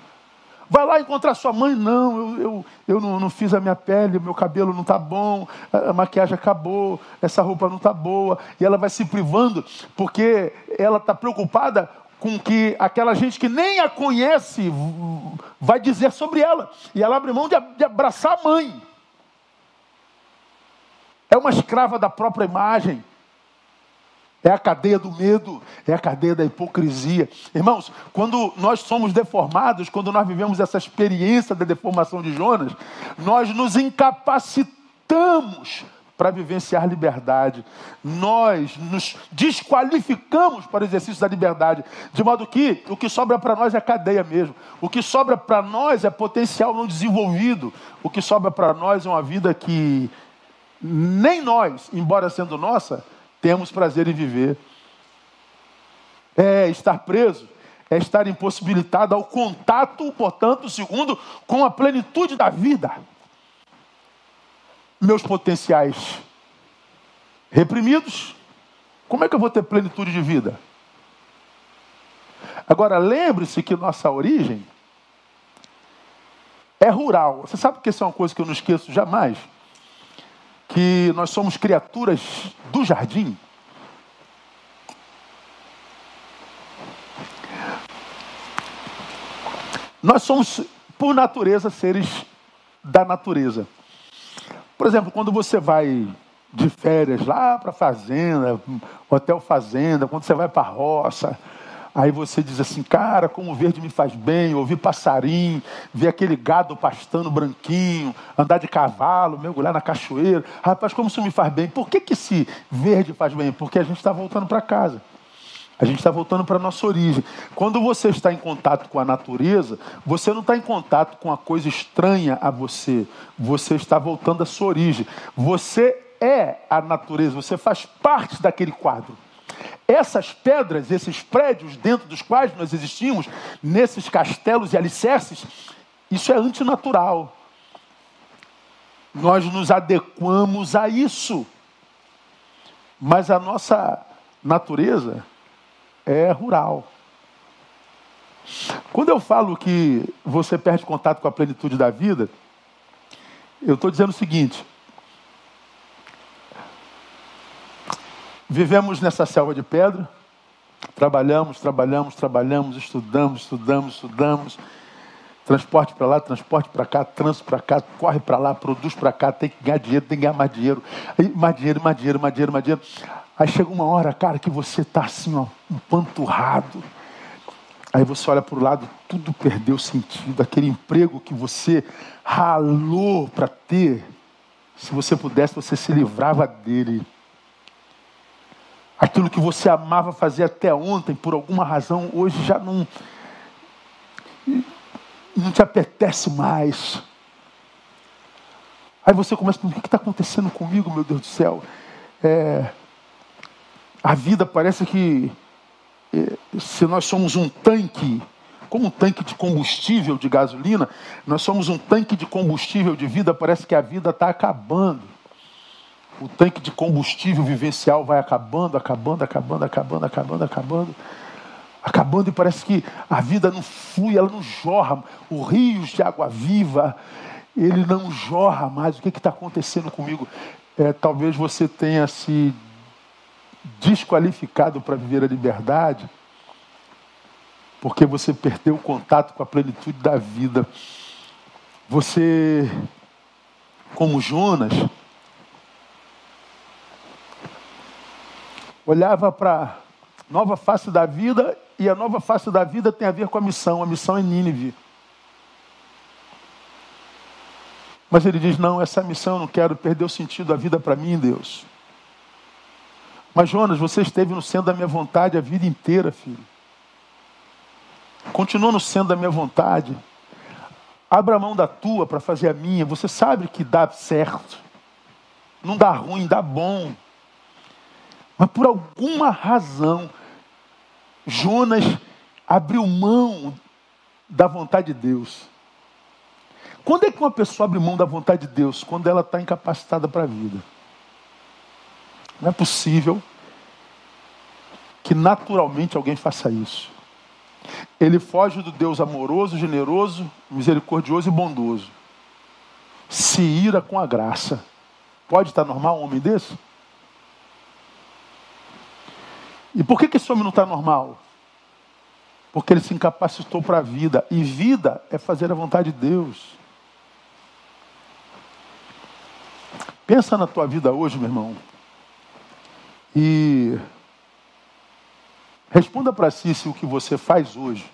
Vai lá encontrar sua mãe, não, eu, eu, eu não, não fiz a minha pele, meu cabelo não está bom, a maquiagem acabou, essa roupa não está boa, e ela vai se privando, porque ela está preocupada com que aquela gente que nem a conhece vai dizer sobre ela. E ela abre mão de, de abraçar a mãe. É uma escrava da própria imagem. É a cadeia do medo, é a cadeia da hipocrisia. Irmãos, quando nós somos deformados, quando nós vivemos essa experiência da deformação de Jonas, nós nos incapacitamos para vivenciar liberdade. Nós nos desqualificamos para o exercício da liberdade, de modo que o que sobra para nós é cadeia mesmo. O que sobra para nós é potencial não desenvolvido. O que sobra para nós é uma vida que nem nós, embora sendo nossa, temos prazer em viver. É estar preso, é estar impossibilitado ao contato, portanto, segundo, com a plenitude da vida. Meus potenciais reprimidos, como é que eu vou ter plenitude de vida? Agora, lembre-se que nossa origem é rural. Você sabe que isso é uma coisa que eu não esqueço jamais? Que nós somos criaturas do jardim. Nós somos, por natureza, seres da natureza. Por exemplo, quando você vai de férias lá para a fazenda, hotel fazenda, quando você vai para a roça, Aí você diz assim, cara, como o verde me faz bem, ouvir passarinho, ver aquele gado pastando branquinho, andar de cavalo, mergulhar na cachoeira. Rapaz, como isso me faz bem? Por que, que esse verde faz bem? Porque a gente está voltando para casa. A gente está voltando para a nossa origem. Quando você está em contato com a natureza, você não está em contato com a coisa estranha a você. Você está voltando à sua origem. Você é a natureza, você faz parte daquele quadro. Essas pedras, esses prédios dentro dos quais nós existimos, nesses castelos e alicerces, isso é antinatural. Nós nos adequamos a isso. Mas a nossa natureza é rural. Quando eu falo que você perde contato com a plenitude da vida, eu estou dizendo o seguinte: Vivemos nessa selva de pedra, trabalhamos, trabalhamos, trabalhamos, estudamos, estudamos, estudamos. Transporte para lá, transporte para cá, trânsito para cá, corre para lá, produz para cá, tem que ganhar dinheiro, tem que ganhar mais dinheiro. Aí, mais dinheiro, mais dinheiro, mais dinheiro, mais dinheiro. Aí chega uma hora, cara, que você está assim, ó, empanturrado. Aí você olha para o lado, tudo perdeu sentido. Aquele emprego que você ralou para ter, se você pudesse, você se livrava dele. Aquilo que você amava fazer até ontem, por alguma razão, hoje já não, não te apetece mais. Aí você começa a o que está acontecendo comigo, meu Deus do céu? É, a vida parece que é, se nós somos um tanque, como um tanque de combustível de gasolina, nós somos um tanque de combustível de vida, parece que a vida está acabando. O tanque de combustível vivencial vai acabando, acabando, acabando, acabando, acabando, acabando. Acabando e parece que a vida não flui, ela não jorra. O rios de água viva, ele não jorra mais. O que está acontecendo comigo? É, talvez você tenha se desqualificado para viver a liberdade porque você perdeu o contato com a plenitude da vida. Você, como Jonas, olhava para a nova face da vida e a nova face da vida tem a ver com a missão. A missão é Nínive. Mas ele diz: Não, essa missão eu não quero, perder o sentido da vida para mim, Deus. Mas Jonas, você esteve no centro da minha vontade a vida inteira, filho. Continua no centro da minha vontade. Abra a mão da tua para fazer a minha. Você sabe que dá certo. Não dá ruim, dá bom. Mas por alguma razão, Jonas abriu mão da vontade de Deus. Quando é que uma pessoa abre mão da vontade de Deus? Quando ela está incapacitada para a vida. Não é possível que naturalmente alguém faça isso. Ele foge do Deus amoroso, generoso, misericordioso e bondoso. Se ira com a graça. Pode estar normal um homem desse? E por que, que esse homem não está normal? Porque ele se incapacitou para a vida. E vida é fazer a vontade de Deus. Pensa na tua vida hoje, meu irmão. E Responda para si se o que você faz hoje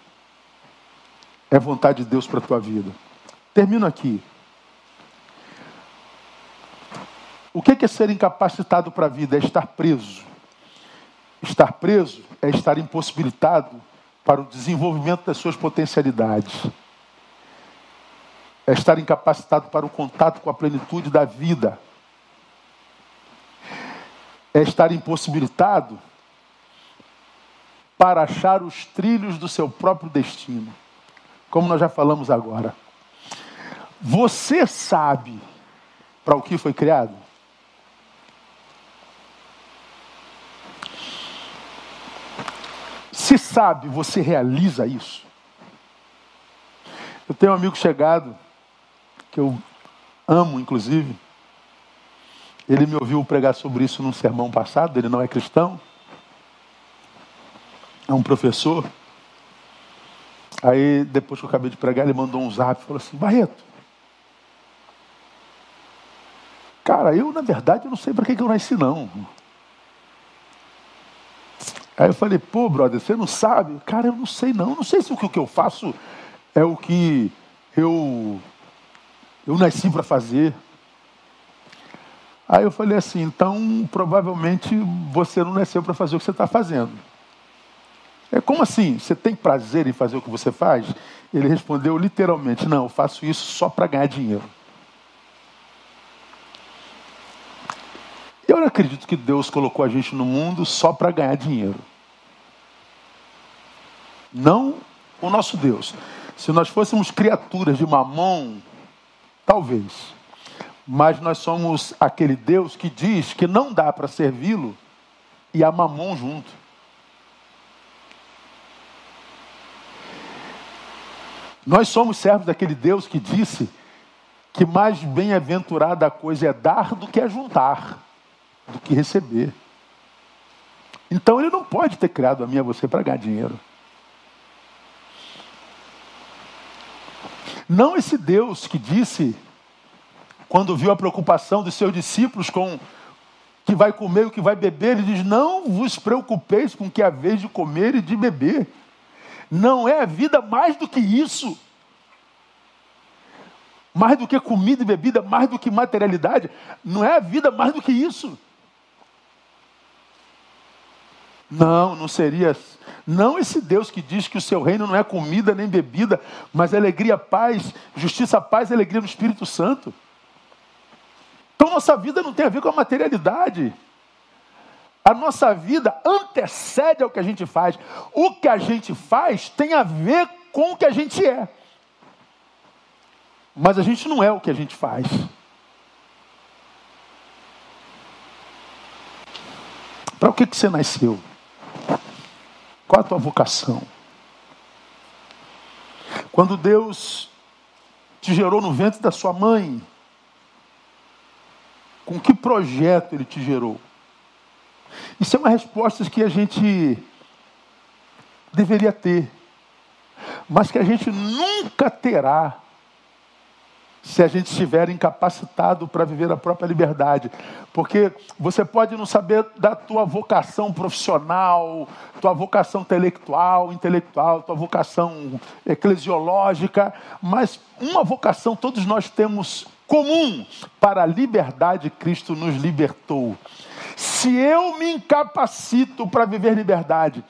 é vontade de Deus para a tua vida. Termino aqui. O que é ser incapacitado para a vida? É estar preso. Estar preso é estar impossibilitado para o desenvolvimento das suas potencialidades. É estar incapacitado para o contato com a plenitude da vida. É estar impossibilitado para achar os trilhos do seu próprio destino. Como nós já falamos agora. Você sabe para o que foi criado? Se sabe, você realiza isso? Eu tenho um amigo chegado, que eu amo, inclusive. Ele me ouviu pregar sobre isso num sermão passado, ele não é cristão a um professor. Aí, depois que eu acabei de pregar, ele mandou um zap e falou assim: Barreto, cara, eu na verdade não sei para que, que eu nasci, não. Aí eu falei: pô, brother, você não sabe? Cara, eu não sei, não. Não sei se o que eu faço é o que eu, eu nasci para fazer. Aí eu falei assim: então provavelmente você não nasceu para fazer o que você está fazendo. É como assim? Você tem prazer em fazer o que você faz? Ele respondeu literalmente: Não, eu faço isso só para ganhar dinheiro. Eu não acredito que Deus colocou a gente no mundo só para ganhar dinheiro. Não o nosso Deus. Se nós fôssemos criaturas de mamão, talvez. Mas nós somos aquele Deus que diz que não dá para servi-lo e a mamão junto. Nós somos servos daquele Deus que disse que mais bem-aventurada a coisa é dar do que é juntar, do que receber. Então ele não pode ter criado a mim e a você para ganhar dinheiro. Não esse Deus que disse, quando viu a preocupação dos seus discípulos com que vai comer e o que vai beber, ele diz: Não vos preocupeis com o que a vez de comer e de beber não é a vida mais do que isso. Mais do que comida e bebida, mais do que materialidade, não é a vida mais do que isso. Não, não seria. Não esse Deus que diz que o seu reino não é comida nem bebida, mas alegria, paz, justiça, paz e alegria no Espírito Santo. Então nossa vida não tem a ver com a materialidade. A nossa vida antecede ao que a gente faz. O que a gente faz tem a ver com o que a gente é. Mas a gente não é o que a gente faz. Para o que, que você nasceu? Qual a tua vocação? Quando Deus te gerou no ventre da sua mãe, com que projeto Ele te gerou? Isso é uma resposta que a gente deveria ter, mas que a gente nunca terá se a gente estiver incapacitado para viver a própria liberdade. Porque você pode não saber da tua vocação profissional, tua vocação intelectual, intelectual, tua vocação eclesiológica, mas uma vocação todos nós temos comum para a liberdade Cristo nos libertou. Se eu me incapacito para viver liberdade,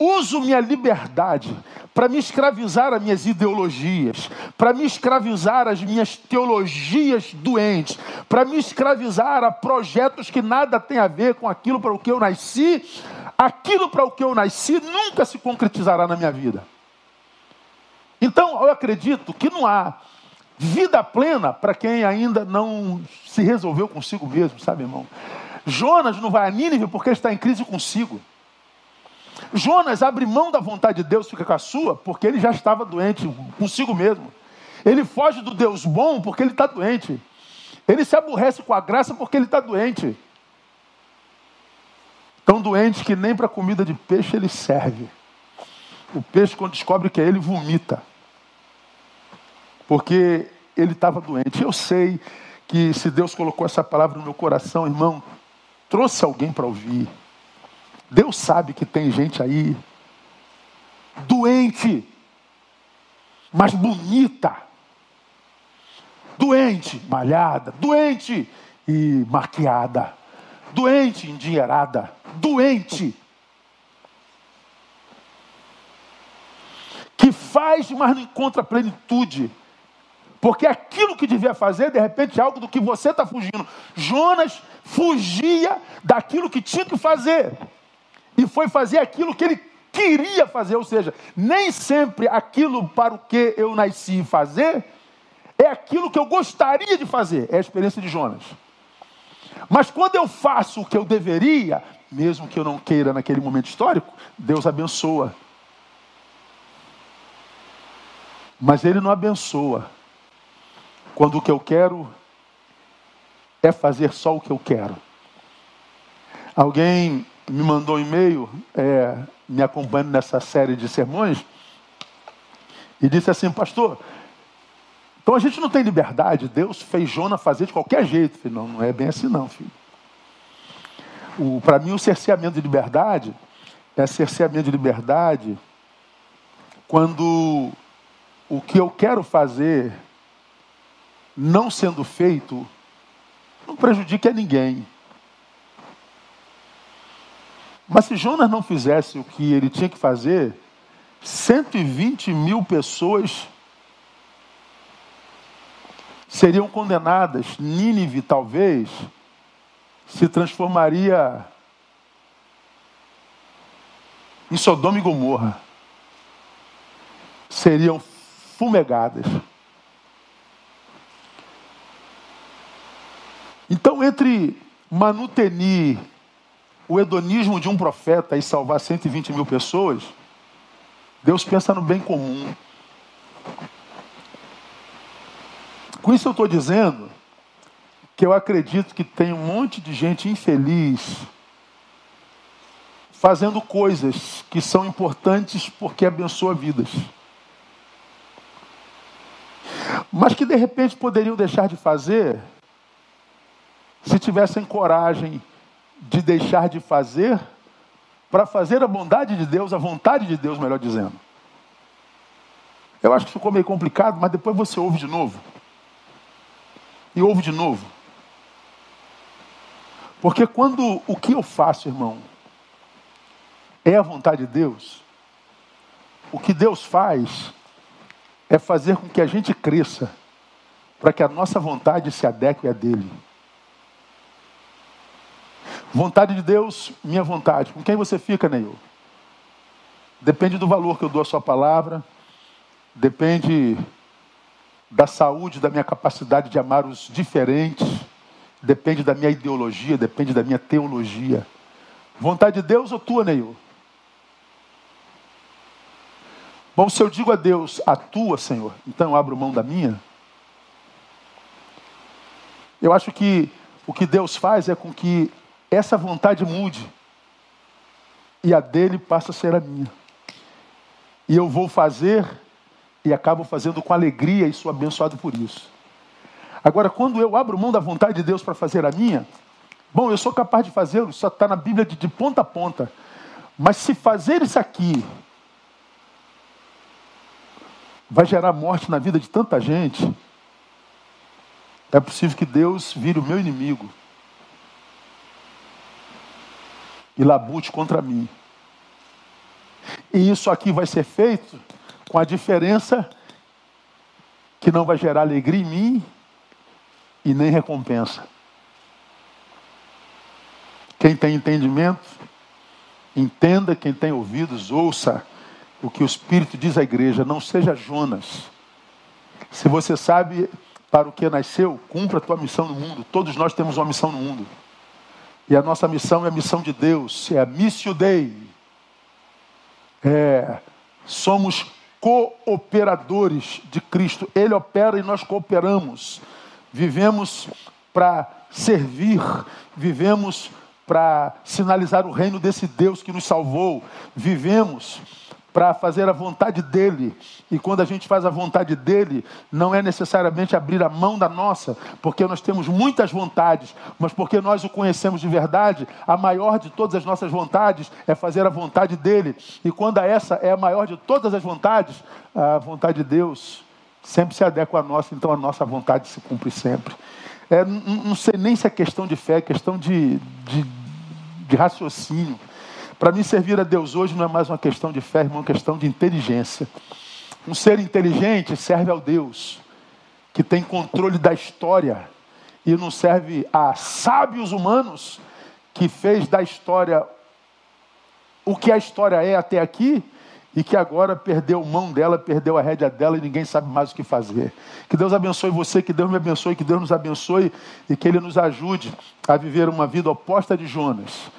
uso minha liberdade para me escravizar as minhas ideologias, para me escravizar as minhas teologias doentes, para me escravizar a projetos que nada tem a ver com aquilo para o que eu nasci, aquilo para o que eu nasci nunca se concretizará na minha vida. Então, eu acredito que não há vida plena para quem ainda não se resolveu consigo mesmo, sabe, irmão? Jonas não vai a Nínive porque está em crise consigo. Jonas abre mão da vontade de Deus, fica com a sua, porque ele já estava doente consigo mesmo. Ele foge do Deus bom porque ele está doente. Ele se aborrece com a graça porque ele está doente. Tão doente que nem para comida de peixe ele serve. O peixe, quando descobre que é ele, vomita. Porque ele estava doente. Eu sei que se Deus colocou essa palavra no meu coração, irmão, trouxe alguém para ouvir. Deus sabe que tem gente aí doente, mas bonita. Doente, malhada, doente e maquiada. Doente, endinheirada. Doente. Que faz, mas não encontra plenitude. Porque aquilo que devia fazer, de repente, é algo do que você está fugindo. Jonas fugia daquilo que tinha que fazer e foi fazer aquilo que ele queria fazer, ou seja, nem sempre aquilo para o que eu nasci fazer é aquilo que eu gostaria de fazer, é a experiência de Jonas. Mas quando eu faço o que eu deveria, mesmo que eu não queira naquele momento histórico, Deus abençoa. Mas Ele não abençoa quando o que eu quero é fazer só o que eu quero. Alguém me mandou um e-mail, é, me acompanhando nessa série de sermões, e disse assim, pastor, então a gente não tem liberdade, Deus fez Jonas fazer de qualquer jeito. Falei, não, não é bem assim não, filho. Para mim o cerceamento de liberdade é cerceamento de liberdade quando o que eu quero fazer não sendo feito não prejudica ninguém. Mas se Jonas não fizesse o que ele tinha que fazer, 120 mil pessoas seriam condenadas. Nínive, talvez, se transformaria em Sodoma e Gomorra. Seriam fumegadas. Então, entre manutenir o hedonismo de um profeta e salvar 120 mil pessoas, Deus pensa no bem comum. Com isso eu estou dizendo que eu acredito que tem um monte de gente infeliz fazendo coisas que são importantes porque abençoa vidas. Mas que de repente poderiam deixar de fazer se tivessem coragem de deixar de fazer para fazer a bondade de Deus, a vontade de Deus, melhor dizendo. Eu acho que ficou meio complicado, mas depois você ouve de novo. E ouve de novo. Porque quando o que eu faço, irmão, é a vontade de Deus, o que Deus faz é fazer com que a gente cresça, para que a nossa vontade se adeque à dele. Vontade de Deus, minha vontade. Com quem você fica, Neil? Depende do valor que eu dou à sua palavra, depende da saúde, da minha capacidade de amar os diferentes, depende da minha ideologia, depende da minha teologia. Vontade de Deus ou tua, Neil? Bom, se eu digo a Deus, a tua, Senhor, então eu abro mão da minha. Eu acho que o que Deus faz é com que essa vontade mude e a dele passa a ser a minha. E eu vou fazer e acabo fazendo com alegria e sou abençoado por isso. Agora, quando eu abro mão da vontade de Deus para fazer a minha, bom, eu sou capaz de fazê-lo, isso está na Bíblia de, de ponta a ponta. Mas se fazer isso aqui vai gerar morte na vida de tanta gente, é possível que Deus vire o meu inimigo e labute contra mim. E isso aqui vai ser feito com a diferença que não vai gerar alegria em mim e nem recompensa. Quem tem entendimento, entenda, quem tem ouvidos, ouça o que o Espírito diz à igreja. Não seja Jonas. Se você sabe para o que nasceu, cumpra a tua missão no mundo. Todos nós temos uma missão no mundo. E a nossa missão é a missão de Deus, é a Missio Dei. É, somos cooperadores de Cristo. Ele opera e nós cooperamos. Vivemos para servir, vivemos para sinalizar o reino desse Deus que nos salvou. Vivemos para fazer a vontade dele. E quando a gente faz a vontade dele, não é necessariamente abrir a mão da nossa, porque nós temos muitas vontades, mas porque nós o conhecemos de verdade, a maior de todas as nossas vontades é fazer a vontade dele. E quando essa é a maior de todas as vontades, a vontade de Deus sempre se adequa à nossa, então a nossa vontade se cumpre sempre. É, não sei nem se é questão de fé, é questão de, de, de raciocínio. Para mim, servir a Deus hoje não é mais uma questão de fé, é uma questão de inteligência. Um ser inteligente serve ao Deus, que tem controle da história, e não serve a sábios humanos, que fez da história o que a história é até aqui, e que agora perdeu mão dela, perdeu a rédea dela e ninguém sabe mais o que fazer. Que Deus abençoe você, que Deus me abençoe, que Deus nos abençoe e que Ele nos ajude a viver uma vida oposta de Jonas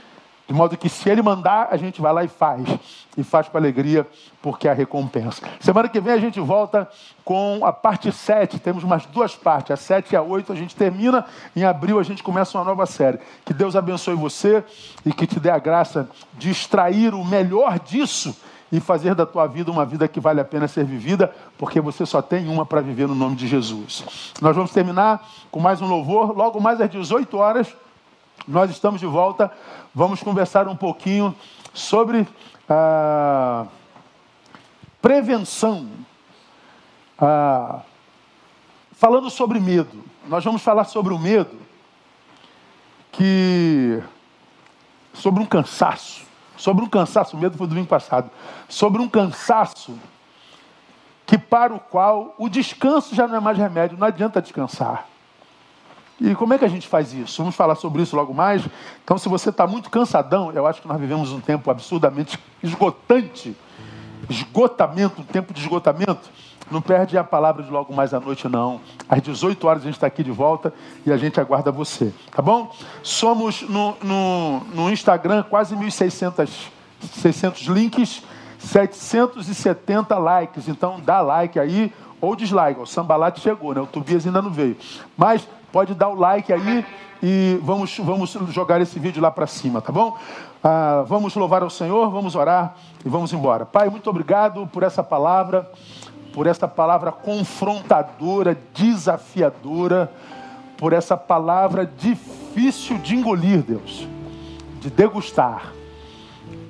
de modo que se ele mandar, a gente vai lá e faz. E faz com alegria, porque é a recompensa. Semana que vem a gente volta com a parte 7. Temos mais duas partes, a 7 e a 8. A gente termina. Em abril a gente começa uma nova série. Que Deus abençoe você e que te dê a graça de extrair o melhor disso e fazer da tua vida uma vida que vale a pena ser vivida, porque você só tem uma para viver no nome de Jesus. Nós vamos terminar com mais um louvor, logo mais às 18 horas. Nós estamos de volta, vamos conversar um pouquinho sobre a prevenção, falando sobre medo. Nós vamos falar sobre o medo, que sobre um cansaço, sobre um cansaço, o medo foi domingo passado, sobre um cansaço que para o qual o descanso já não é mais remédio, não adianta descansar. E como é que a gente faz isso? Vamos falar sobre isso logo mais. Então, se você está muito cansadão, eu acho que nós vivemos um tempo absurdamente esgotante esgotamento, um tempo de esgotamento. Não perde a palavra de logo mais à noite, não. Às 18 horas a gente está aqui de volta e a gente aguarda você, tá bom? Somos no, no, no Instagram quase 1.600 600 links, 770 likes. Então dá like aí ou dislike. O Sambalate chegou, né? O Tobias ainda não veio. Mas Pode dar o like aí e vamos, vamos jogar esse vídeo lá para cima, tá bom? Ah, vamos louvar ao Senhor, vamos orar e vamos embora. Pai, muito obrigado por essa palavra, por essa palavra confrontadora, desafiadora, por essa palavra difícil de engolir, Deus, de degustar,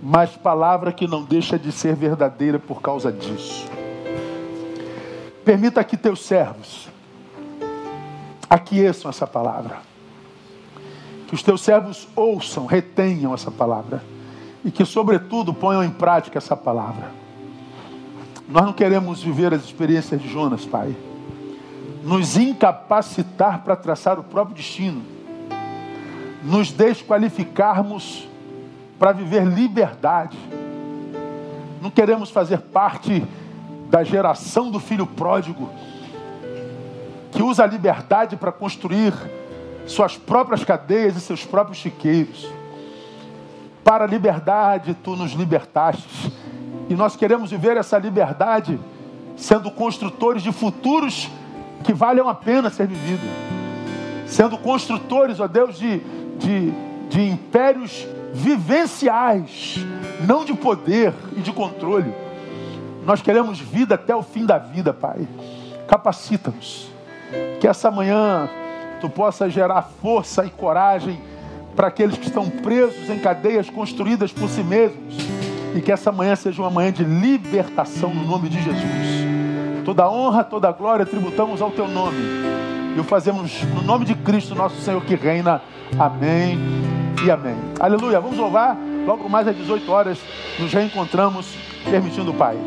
mas palavra que não deixa de ser verdadeira por causa disso. Permita que teus servos aqueçam essa palavra. Que os teus servos ouçam, retenham essa palavra. E que, sobretudo, ponham em prática essa palavra. Nós não queremos viver as experiências de Jonas, Pai. Nos incapacitar para traçar o próprio destino. nos desqualificarmos para viver liberdade. Não queremos fazer parte da geração do filho pródigo, que usa a liberdade para construir suas próprias cadeias e seus próprios chiqueiros. Para a liberdade tu nos libertaste. E nós queremos viver essa liberdade sendo construtores de futuros que valham a pena ser vividos. Sendo construtores, ó Deus, de, de, de impérios vivenciais, não de poder e de controle. Nós queremos vida até o fim da vida, Pai. Capacita-nos. Que essa manhã tu possa gerar força e coragem para aqueles que estão presos em cadeias construídas por si mesmos. E que essa manhã seja uma manhã de libertação no nome de Jesus. Toda honra, toda glória tributamos ao teu nome. E o fazemos no nome de Cristo, nosso Senhor que reina. Amém e amém. Aleluia. Vamos louvar. Logo mais às 18 horas nos reencontramos, permitindo o Pai.